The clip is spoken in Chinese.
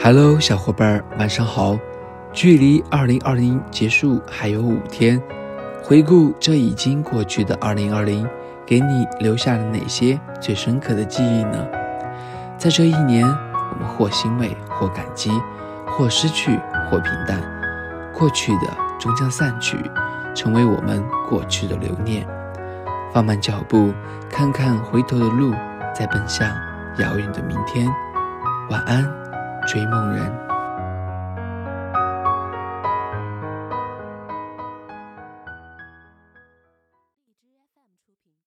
Hello，小伙伴，晚上好。距离2020结束还有五天，回顾这已经过去的2020，给你留下了哪些最深刻的记忆呢？在这一年，我们或欣慰，或感激，或失去，或平淡。过去的终将散去，成为我们过去的留念。放慢脚步，看看回头的路，再奔向遥远的明天。晚安。追梦人。